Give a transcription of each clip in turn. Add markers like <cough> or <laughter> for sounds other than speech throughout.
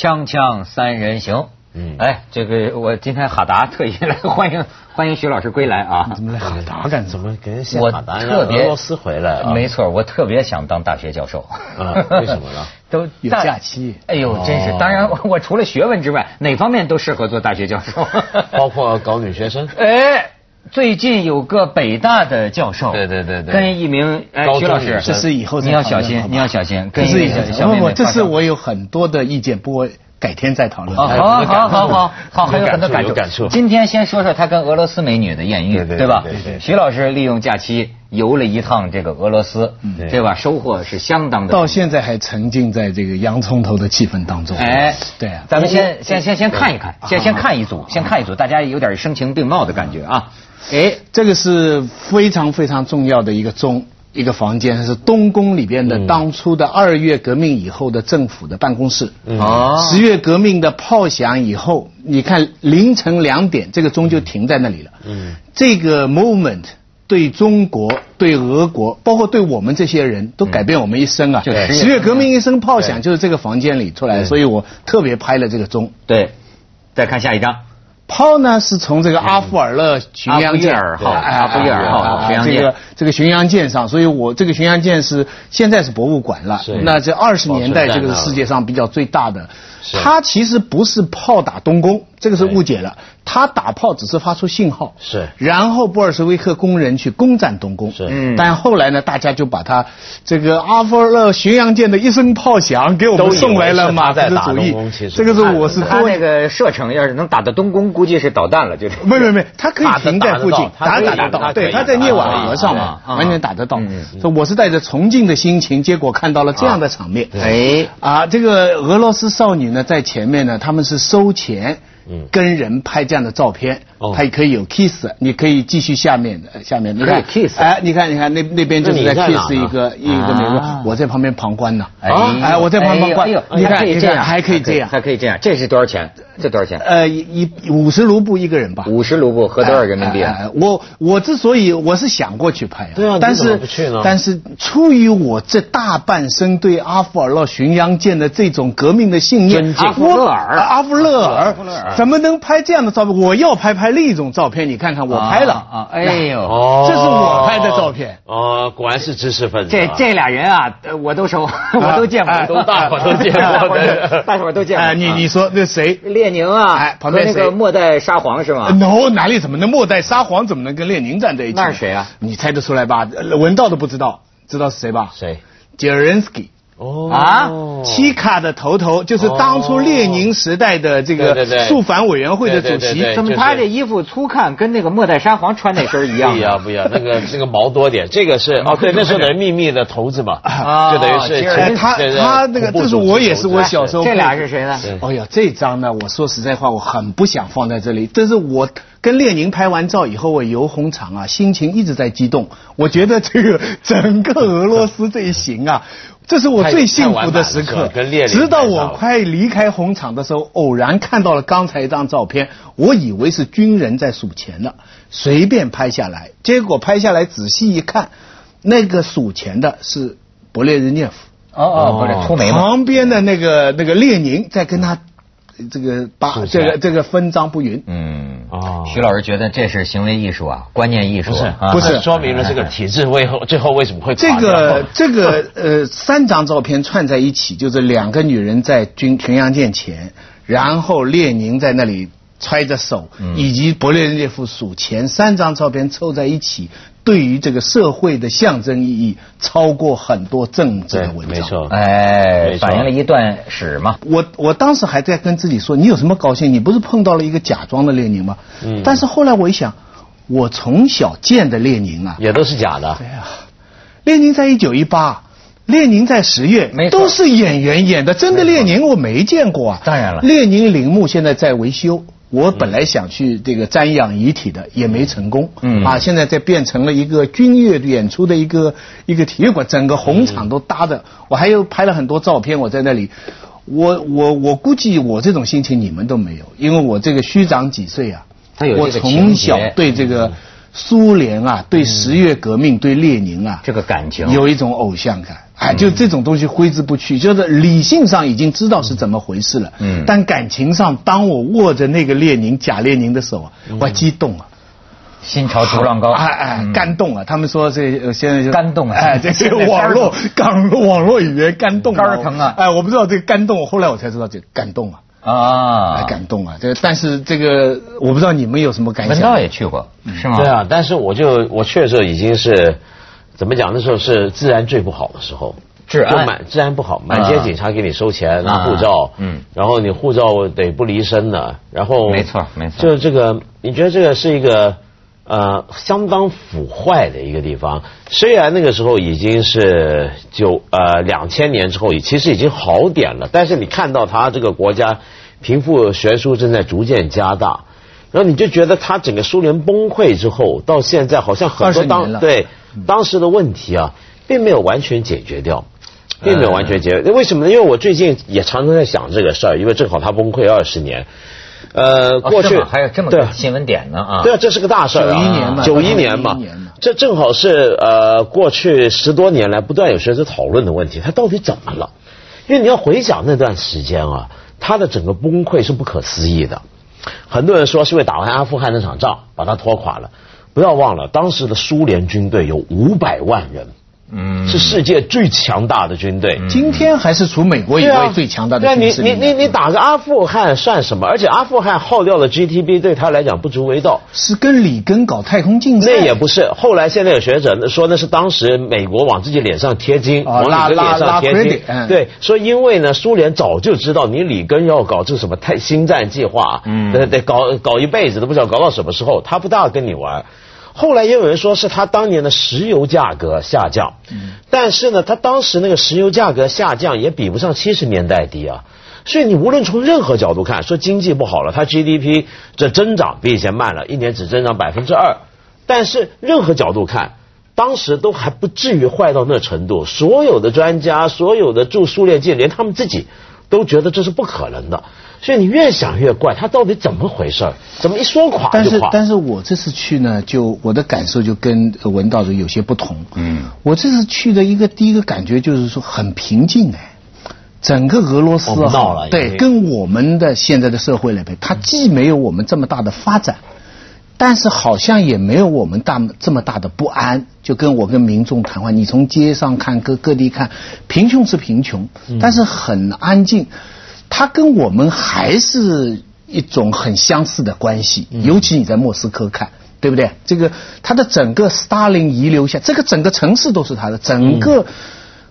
锵锵三人行。嗯，哎，这个我今天哈达特意来欢迎 <laughs> 欢迎徐老师归来啊！怎么来哈达干？怎么给人我哈达特别俄罗斯回来啊？没错，我特别想当大学教授。啊为什么呢？<laughs> 都有假期哎呦，真是！当然，<laughs> 我除了学问之外，哪方面都适合做大学教授。包括搞女学生。哎，最近有个北大的教授，对对对对跟一名哎徐老师，这是以后你要小心你要小心，跟一个小妹妹发生是我有很多的意见，不过改天再讨论。好好好好 <laughs> 好，还有很多感触感触今天先说说他跟俄罗斯美女的艳遇，对对吧对对对？徐老师利用假期游了一趟这个俄罗斯，对对吧？收获是相当的。到现在还沉浸在这个洋葱头的气氛当中。哎，对啊，咱们先先先先看一看，先先看一组，先看一组，大家有点声情并茂的感觉啊。哎，这个是非常非常重要的一个钟。一个房间是东宫里边的嗯当初的二月革命以后的政府的办公室。哦十月革命的炮响以后，你看凌晨两点，这个钟就停在那里了。嗯，这个 moment 对中国、对俄国，包括对我们这些人都改变我们一生啊。就十月革命一声炮响，就是这个房间里出来的，所以我特别拍了这个钟。对，再看下一张。炮呢是从这个阿夫尔勒巡洋舰阿夫叶尔号哎阿夫叶尔号哎巡洋舰。这个这个巡洋舰上，所以我这个巡洋舰是现在是博物馆了。那这二十年代这个是世界上比较最大的，它其实不是炮打东宫，这个是误解了。他打炮只是发出信号，是。然后布尔什维克工人去攻占东宫，是。嗯。但后来呢，大家就把他这个阿夫尔勒巡洋舰的一声炮响给我们都送来了马他在打克思主义。东宫，这个是我是多他那个射程要是能打到东宫，估计是导弹了，就是。没没没，他可以停在附近，打打打得到，对，它可以它在涅瓦河上嘛完全打得到嗯。所以我是带着崇敬的心情，结果看到了这样的场面。哎，啊，这个俄罗斯少女呢，在前面呢，他们是收钱嗯，跟人拍这样的照片哦，它也可以有 kiss，你可以继续下面的下面，你看 kiss 哎，你看你看那那边就是在 kiss 一个一个美啊国，我在旁边旁观呢。哎哎，我在旁边旁观，你看你看还可以这样，还可以这样，还可以这样，这是多少钱？这多少钱？呃，一一五十卢布一个人吧。五十卢布合多少人民币啊？我我之所以我是想过去拍、对啊但是不去呢？但是出于我这大半生对阿夫尔勒巡洋舰的这种革命的信念，阿夫勒尔。阿夫勒尔阿夫勒尔怎么能拍这样的照片？我要拍拍另一种照片，你看看我拍了，啊！哎呦，哦这是我拍的照片。哦，果然是知识分子啊。这这俩人啊，呃我都熟，<laughs> 我都见过，哎都大伙都见过 <laughs> 大伙都见过。哎，你你说那谁？列宁啊，哎旁边那个末代沙皇是吗？no，哪里怎么能末代沙皇怎么能跟列宁站在一起？那是谁啊？你猜得出来吧？呃文道都不知道，知道是谁吧？谁？杰伦斯基。哦啊七卡的头头就是当初列宁时代的这个肃反委员会的主席。怎么他这衣服粗看跟那个末代沙皇穿那身一样啊？不一样，不一样，那个 <laughs> 那个毛多点，这个是哦，对，那时候的秘密的头子嘛，啊就等于是他他那个，这是我也是我小时候。这俩是谁呢？对哎呀，这张呢，我说实在话，我很不想放在这里。但是我跟列宁拍完照以后，我游红场啊，心情一直在激动。我觉得这个整个俄罗斯这一行啊，这是我最幸福的时刻。跟列宁直到我快离开红场的时候，偶然看到了刚才一张照片，我以为是军人在数钱呢，随便拍下来。结果拍下来仔细一看，那个数钱的是勃列日涅夫。哦哦，不是出眉。旁边的那个那个列宁在跟他这个把这个这个分赃不匀。嗯，哦。徐老师觉得这是行为艺术啊，观念艺术不是啊。不是说明了这个体制为后最后为什么会这个这个呃三张照片串在一起，就是两个女人在军巡洋舰前，然后列宁在那里揣着手，以及勃列日涅夫数钱，三张照片凑在一起，对于这个社会的象征意义超过很多政治的文章。没错，哎反映了一段史嘛。我我当时还在跟自己说，你有什么高兴？你不是碰到了一个假装的列宁吗？嗯但是后来我一想，我从小见的列宁啊，也都是假的对。呀、列宁在一九一八，列宁在十月都是演员演的，真的列宁我没见过啊。当然了列宁陵墓现在在维修。我本来想去这个瞻仰遗体的，也没成功。嗯啊，现在在变成了一个军乐演出的一个一个体育馆，整个红场都搭的。我还有拍了很多照片，我在那里。我我我估计我这种心情你们都没有，因为我这个虚长几岁啊，我从小对这个苏联啊，对十月革命，对列宁啊，这个感情有一种偶像感哎，就这种东西挥之不去，就是理性上已经知道是怎么回事了，嗯，但感情上，当我握着那个列宁假列宁的手啊，我激动啊。心潮逐浪高，哎哎，感动啊！他们说这现在就感动啊！哎，这些 <laughs> 网络港 <laughs> 网络语言感动肝疼啊！哎，我不知道这个感动，后来我才知道这感动啊啊，感动啊！这但是这个我不知道你们有什么感想？文道也去过是吗？对啊，但是我就我去的时候已经是怎么讲？那时候是治安最不好的时候，治安满治安不好，满街警察给你收钱拿护照，嗯，然后你护照得不离身的，然后没错没错，就是这个，你觉得这个是一个？呃，相当腐坏的一个地方。虽然那个时候已经是九呃两千年之后，其实已经好点了，但是你看到他这个国家贫富悬殊正在逐渐加大，然后你就觉得他整个苏联崩溃之后，到现在好像很多当对当时的问题啊，并没有完全解决掉，并没有完全解决。为什么呢？因为我最近也常常在想这个事儿，因为正好他崩溃二十年。呃，过去还有这么个新闻点呢啊！对啊，这是个大事儿。九一年嘛，九一年嘛，这正好是呃过去十多年来不断有学者讨论的问题，他到底怎么了？因为你要回想那段时间啊，他的整个崩溃是不可思议的。很多人说是因为打完阿富汗那场仗把他拖垮了。不要忘了，当时的苏联军队有五百万人。嗯，是世界最强大的军队。今天还是除美国以外最强大的军事。你你你你打个阿富汗算什么？而且阿富汗耗掉的 GTB，对他来讲不足为道。是跟里根搞太空竞赛？那也不是。后来现在有学者说那是当时美国往自己脸上贴金，往里根脸上贴金。对，说因为呢，苏联早就知道你里根要搞这什么太星战计划，嗯，得得搞搞一辈子都不知道搞到什么时候，他不大跟你玩。后来也有人说是他当年的石油价格下降，但是呢，他当时那个石油价格下降也比不上七十年代低啊。所以你无论从任何角度看，说经济不好了，它 GDP 这增长比以前慢了，一年只增长百分之二。但是任何角度看，当时都还不至于坏到那程度。所有的专家，所有的驻苏联界，连他们自己都觉得这是不可能的。所以你越想越怪，他到底怎么回事？怎么一说垮就垮？但是，但是我这次去呢，就我的感受就跟文道的有些不同。嗯，我这次去的一个第一个感觉就是说很平静哎，整个俄罗斯啊，对，跟我们的现在的社会里边，它既没有我们这么大的发展，但是好像也没有我们大这么大的不安。就跟我跟民众谈话，你从街上看各各地看，贫穷是贫穷，但是很安静。它跟我们还是一种很相似的关系，尤其你在莫斯科看，对不对？这个它的整个斯大林遗留下，这个整个城市都是他的，整个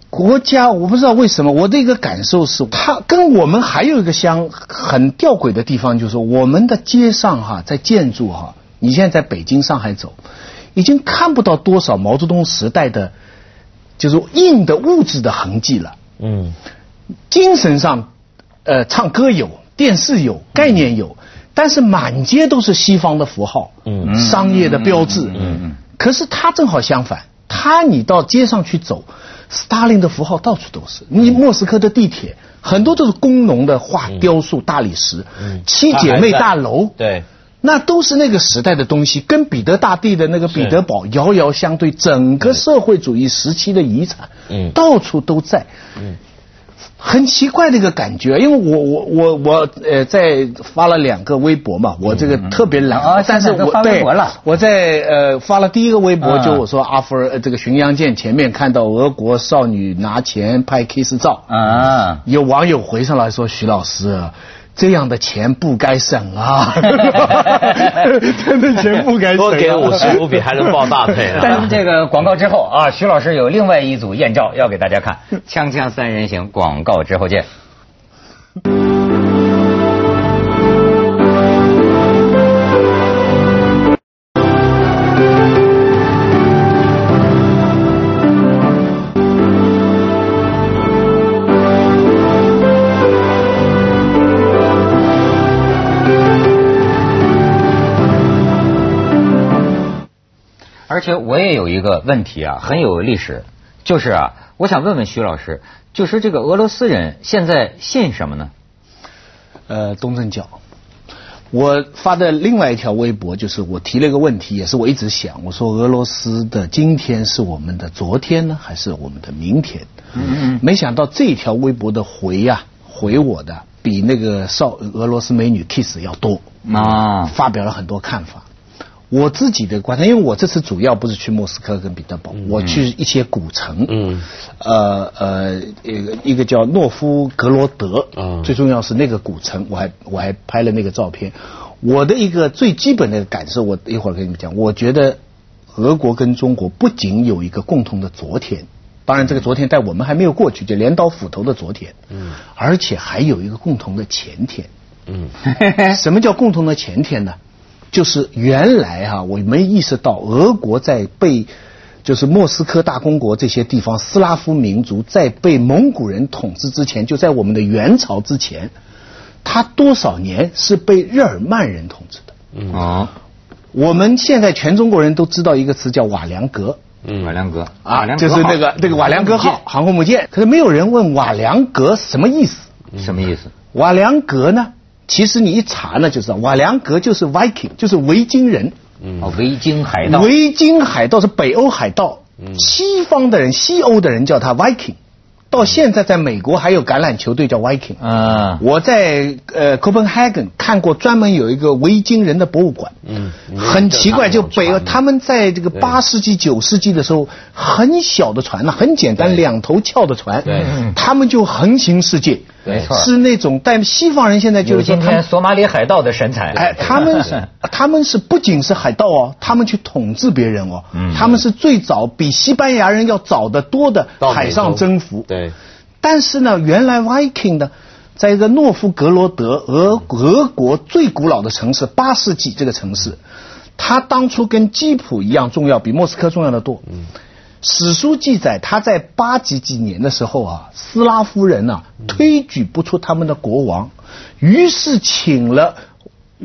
国家，我不知道为什么，我的一个感受是，它跟我们还有一个相很吊诡的地方，就是我们的街上哈，在建筑哈，你现在在北京、上海走，已经看不到多少毛泽东时代的，就是硬的物质的痕迹了。嗯，精神上。呃，唱歌有，电视有，概念有，但是满街都是西方的符号，嗯，商业的标志，嗯。嗯。可是他正好相反，他你到街上去走，斯大林的符号到处都是。你莫斯科的地铁很多都是工农的画雕塑大理石，七姐妹大楼，对，那都是那个时代的东西，跟彼得大帝的那个彼得堡遥遥相对。整个社会主义时期的遗产，嗯，到处都在，嗯。很奇怪的一个感觉，因为我我我我呃在发了两个微博嘛，我这个特别懒，但是我对，我在呃发了第一个微博，就我说阿福尔这个巡洋舰前面看到俄国少女拿钱拍 kiss 照，啊，有网友回上来说徐老师。这样的钱不该省啊！<laughs> 真的钱不该省，多给五十五笔还能抱大腿啊。但这个广告之后啊，徐老师有另外一组艳照要给大家看，锵锵三人行广告之后见。我也有一个问题啊，很有历史，就是啊，我想问问徐老师，就是这个俄罗斯人现在信什么呢？呃，东正教。我发的另外一条微博就是我提了一个问题，也是我一直想，我说俄罗斯的今天是我们的昨天呢，还是我们的明天？嗯嗯。没想到这条微博的回呀，回我的比那个少俄罗斯美女 kiss 要多啊，发表了很多看法。我自己的观察，因为我这次主要不是去莫斯科跟彼得堡，我去一些古城，嗯，呃呃，一个一个叫诺夫格罗德，嗯，最重要是那个古城，我还我还拍了那个照片。我的一个最基本的感受，我一会儿跟你们讲。我觉得俄国跟中国不仅有一个共同的昨天，当然这个昨天在我们还没有过去，就镰刀斧头的昨天，嗯，而且还有一个共同的前天，嗯，<laughs> 什么叫共同的前天呢？就是原来哈，我没意识到俄国在被就是莫斯科大公国这些地方斯拉夫民族在被蒙古人统治之前，就在我们的元朝之前，他多少年是被日耳曼人统治的啊。我们现在全中国人都知道一个词叫瓦良格，嗯，瓦良格啊，就是那个那个瓦良格号航空母舰。可是没有人问瓦良格什么意思？什么意思？瓦良格呢？其实你一查呢，就知道瓦良格就是 Viking，就是维京人。嗯，维京海盗。维京海盗是北欧海盗。嗯。西方的人，西欧的人叫他 Viking。到现在，在美国还有橄榄球队叫 Viking。啊。我在呃 Copenhagen 看过专门有一个维京人的博物馆。嗯。很奇怪，就北欧他们在这个八世纪、九世纪的时候，很小的船呢，很简单，两头翘的船。对。他们就横行世界。没错，是那种但西方人现在就是今天索马里海盗的神采。哎，<laughs> 他们是他们是不仅是海盗哦，他们去统治别人哦，他们是最早比西班牙人要早得多的海上征服。对，但是呢，原来 Viking 呢在一个诺夫格罗德，俄俄国最古老的城市，八世纪这个城市，它当初跟基辅一样重要，比莫斯科重要的多。嗯。史书记载，他在八几几年的时候啊，斯拉夫人呐推举不出他们的国王，于是请了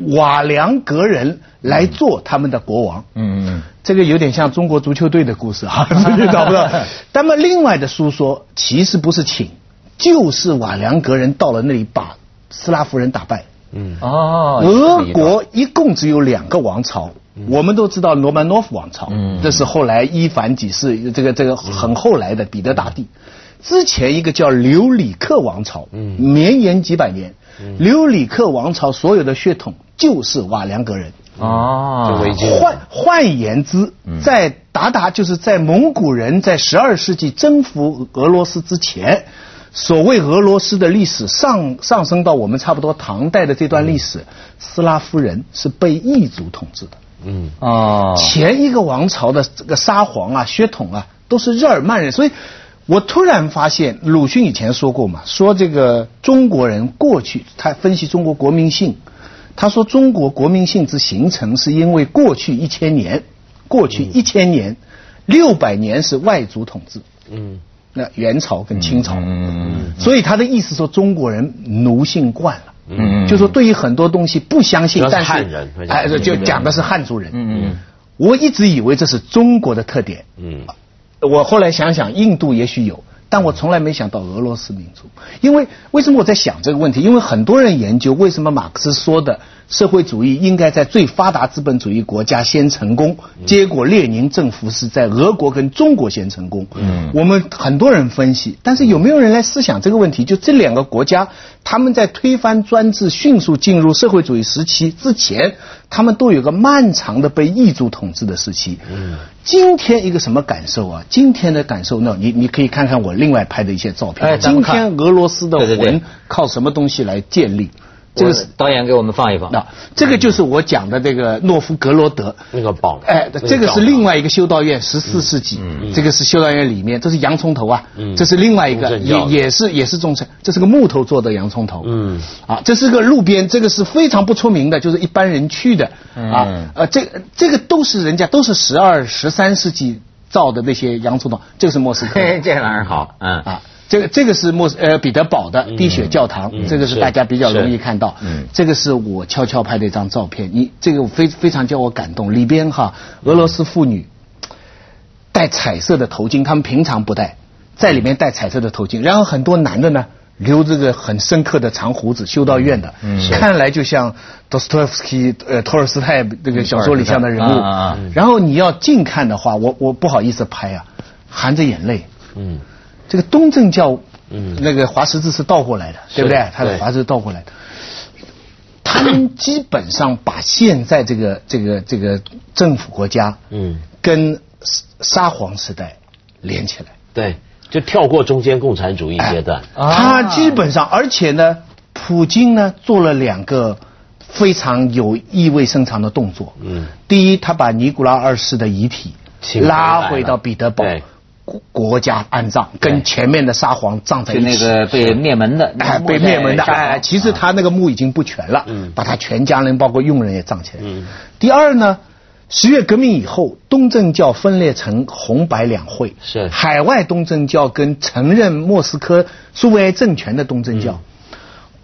瓦良格人来做他们的国王。嗯嗯，这个有点像中国足球队的故事啊，<laughs> 找不到。<laughs> 那么另外的书说，其实不是请，就是瓦良格人到了那里把斯拉夫人打败。嗯哦，俄国一共只有两个王朝。我们都知道罗曼诺夫王朝，这是后来伊凡几世，这个这个很后来的彼得大帝。之前一个叫留里克王朝，绵延几百年。留里克王朝所有的血统就是瓦良格人。哦，换换言之，在鞑靼就是在蒙古人在十二世纪征服俄罗斯之前，所谓俄罗斯的历史上上升到我们差不多唐代的这段历史，斯拉夫人是被异族统治的。嗯。啊，前一个王朝的这个沙皇啊、血统啊，都是日耳曼人，所以我突然发现，鲁迅以前说过嘛，说这个中国人过去他分析中国国民性，他说中国国民性之形成是因为过去一千年，过去一千年六百年是外族统治，嗯，那元朝跟清朝，嗯，所以他的意思说中国人奴性惯了。嗯，就说对于很多东西不相信，但是哎，就讲的是汉族人。嗯嗯，我一直以为这是中国的特点。嗯，我后来想想，印度也许有，但我从来没想到俄罗斯民族。因为为什么我在想这个问题？因为很多人研究为什么马克思说的。社会主义应该在最发达资本主义国家先成功，结果列宁政府是在俄国跟中国先成功。嗯，我们很多人分析，但是有没有人来思想这个问题？就这两个国家，他们在推翻专制、迅速进入社会主义时期之前，他们都有个漫长的被异族统治的时期。嗯，今天一个什么感受啊？今天的感受呢？你你可以看看我另外拍的一些照片。今天俄罗斯的魂靠什么东西来建立？这个是导演给我们放一放。那这个就是我讲的这个诺夫格罗德那个堡。哎，这个是另外一个修道院，十四世纪。嗯这个是修道院里面，这是洋葱头啊。嗯。这是另外一个，也也是也是众神，这是个木头做的洋葱头。嗯。啊，这是个路边，这个是非常不出名的，就是一般人去的。啊。呃，这这个都是人家都是十二十三世纪造的那些洋葱头，这个是莫斯科。<laughs> 这玩意儿好。嗯。啊。这个这个是莫斯呃彼得堡的滴血教堂，这个是大家比较容易看到。嗯，这个是我悄悄拍的一张照片，你这个非非常叫我感动。里边哈，俄罗斯妇女戴彩色的头巾，他们平常不戴，在里面戴彩色的头巾。然后很多男的呢，留这个很深刻的长胡子，修道院的，嗯。看来就像托夫斯基、呃托尔斯泰这个小说里像的人物。然后你要近看的话，我我不好意思拍啊，含着眼泪。嗯，这个东正教，嗯，那个华十字是倒过来的，对不对？他的华十字倒过来的。他们基本上把现在这个这个这个政府国家，嗯，跟沙皇时代连起来。对。就跳过中间共产主义阶段，他基本上，而且呢，普京呢做了两个非常有意味深长的动作。嗯，第一，他把尼古拉二世的遗体拉回到彼得堡国国家安葬，跟前面的沙皇葬在一起。就那个被灭门的，哎，被灭门的，哎，其实他那个墓已经不全了，把他全家人包括佣人也葬起来。第二呢。十月革命以后，东正教分裂成红白两会，是海外东正教跟承认莫斯科苏维埃政权的东正教。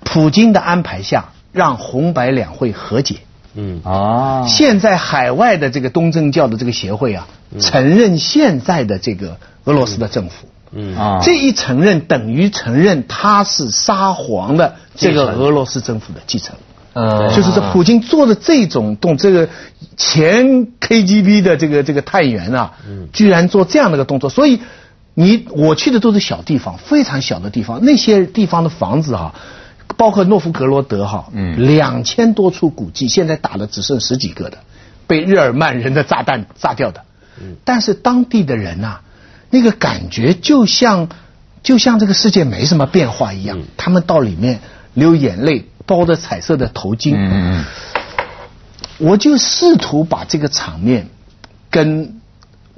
普京的安排下，让红白两会和解。嗯啊，现在海外的这个东正教的这个协会啊，承认现在的这个俄罗斯的政府。嗯。啊，这一承认等于承认他是沙皇的这个俄罗斯政府的继承。呃，就是这普京做的这种动，这个前 KGB 的这个这个探员啊，居然做这样的一个动作，所以你我去的都是小地方，非常小的地方，那些地方的房子哈，包括诺夫格罗德哈，两千多处古迹，现在打的只剩十几个的，被日耳曼人的炸弹炸掉的，但是当地的人呐，那个感觉就像就像这个世界没什么变化一样，他们到里面流眼泪。包着彩色的头巾，嗯。我就试图把这个场面跟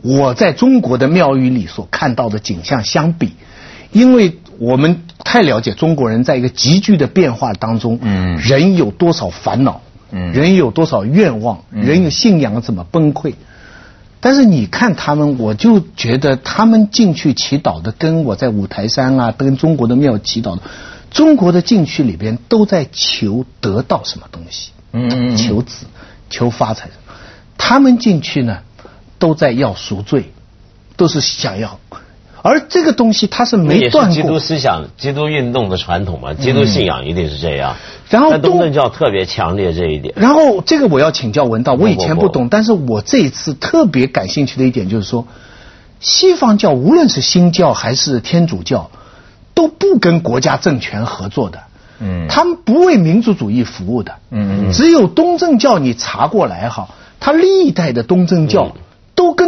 我在中国的庙宇里所看到的景象相比，因为我们太了解中国人在一个急剧的变化当中，嗯，人有多少烦恼，嗯，人有多少愿望，人有信仰怎么崩溃，但是你看他们，我就觉得他们进去祈祷的，跟我在五台山啊，跟中国的庙祈祷的。中国的禁区里边都在求得到什么东西？嗯，求子，求发财。他们进去呢，都在要赎罪，都是想要。而这个东西它是没断过。基督思想、基督运动的传统嘛，基督信仰一定是这样。然后东正教特别强烈这一点。然后这个我要请教文道，我以前不懂，但是我这一次特别感兴趣的一点就是说，西方教无论是新教还是天主教。都不跟国家政权合作的，嗯，他们不为民族主义服务的，嗯嗯，只有东正教你查过来哈，他历代的东正教都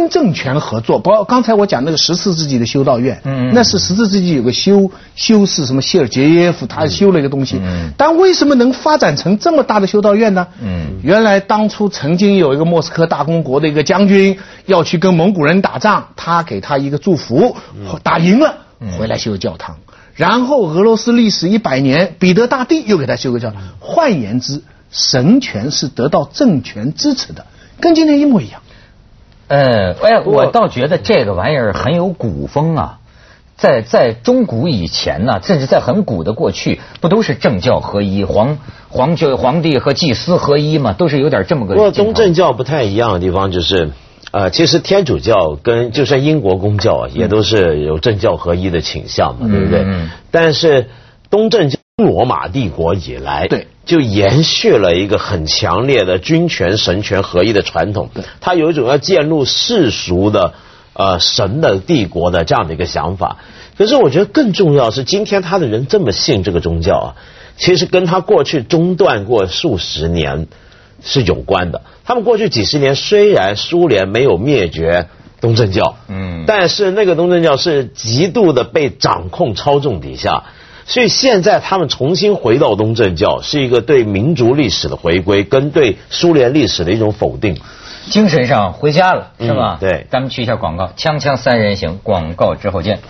跟政权合作，包括刚才我讲那个十四世纪的修道院，嗯那是十四世纪有个修修士什么谢尔杰耶夫，他修了一个东西，嗯，但为什么能发展成这么大的修道院呢？嗯，原来当初曾经有一个莫斯科大公国的一个将军要去跟蒙古人打仗，他给他一个祝福，打赢了回来修教堂。然后俄罗斯历史一百年，彼得大帝又给他修个教堂。换言之，神权是得到政权支持的，跟今天一模一样。呃，哎，我倒觉得这个玩意儿很有古风啊。在在中古以前呢，甚至在很古的过去，不都是政教合一，皇皇就皇帝和祭司合一嘛，都是有点这么个。不过东正教不太一样的地方就是。呃，其实天主教跟就算英国公教啊，也都是有政教合一的倾向嘛，对不对？嗯。但是东正教罗马帝国以来，对，就延续了一个很强烈的君权神权合一的传统。对。他有一种要建立世俗的呃神的帝国的这样的一个想法。可是我觉得更重要是，今天他的人这么信这个宗教啊，其实跟他过去中断过数十年。是有关的。他们过去几十年虽然苏联没有灭绝东正教，嗯，但是那个东正教是极度的被掌控操纵底下，所以现在他们重新回到东正教，是一个对民族历史的回归，跟对苏联历史的一种否定，精神上回家了，是吧？对，咱们去一下广告，锵锵三人行，广告之后见。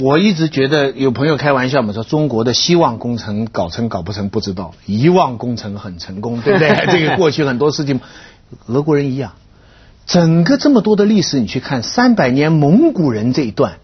我一直觉得有朋友开玩笑嘛，说中国的希望工程搞成搞不成不知道，遗忘工程很成功，<laughs> 对不对？这个过去很多事情，俄国人一样。整个这么多的历史，你去看三百年蒙古人这一段，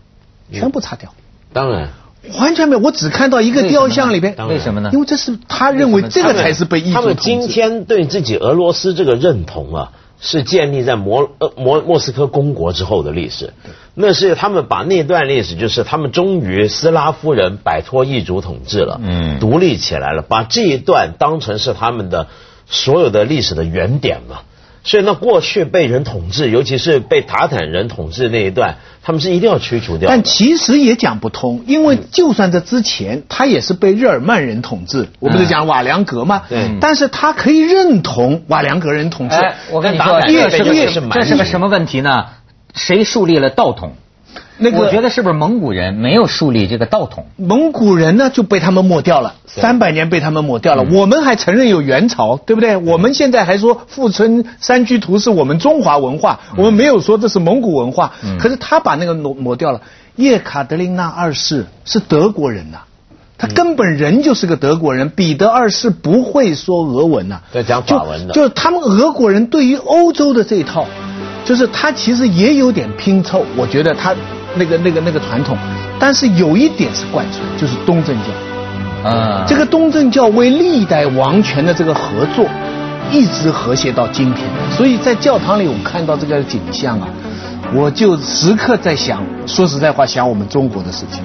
全部擦掉。当然，完全没有。我只看到一个雕像里边，为什么呢？因为这是他认为这个才是被他们今天对自己俄罗斯这个认同啊，是建立在摩呃摩莫斯科公国之后的历史。那是他们把那段历史，就是他们终于斯拉夫人摆脱异族统治了，嗯，独立起来了，把这一段当成是他们的所有的历史的原点嘛。所以，那过去被人统治，尤其是被塔坦人统治那一段，他们是一定要驱除掉。但其实也讲不通，因为就算在之前，他也是被日耳曼人统治。我不是讲瓦良格吗？对。但是他可以认同瓦良格人统治。我跟你说，这是这是个什么问题呢？谁树立了道统？那个我觉得是不是蒙古人没有树立这个道统？蒙古人呢就被他们抹掉了，三百年被他们抹掉了。我们还承认有元朝，对不对？我们现在还说富春山居图是我们中华文化，我们没有说这是蒙古文化。可是他把那个抹抹掉了。叶卡德琳娜二世是德国人呐，他根本人就是个德国人。彼得二世不会说俄文呐，在讲法文的。就他们俄国人对于欧洲的这一套，就是他其实也有点拼凑。我觉得他。那个、那个、那个传统，但是有一点是贯穿，就是东正教。啊，这个东正教为历代王权的这个合作，一直和谐到今天。所以在教堂里，我看到这个景象啊，我就时刻在想，说实在话，想我们中国的事情。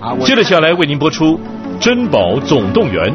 啊，接着下来为您播出《珍宝总动员》。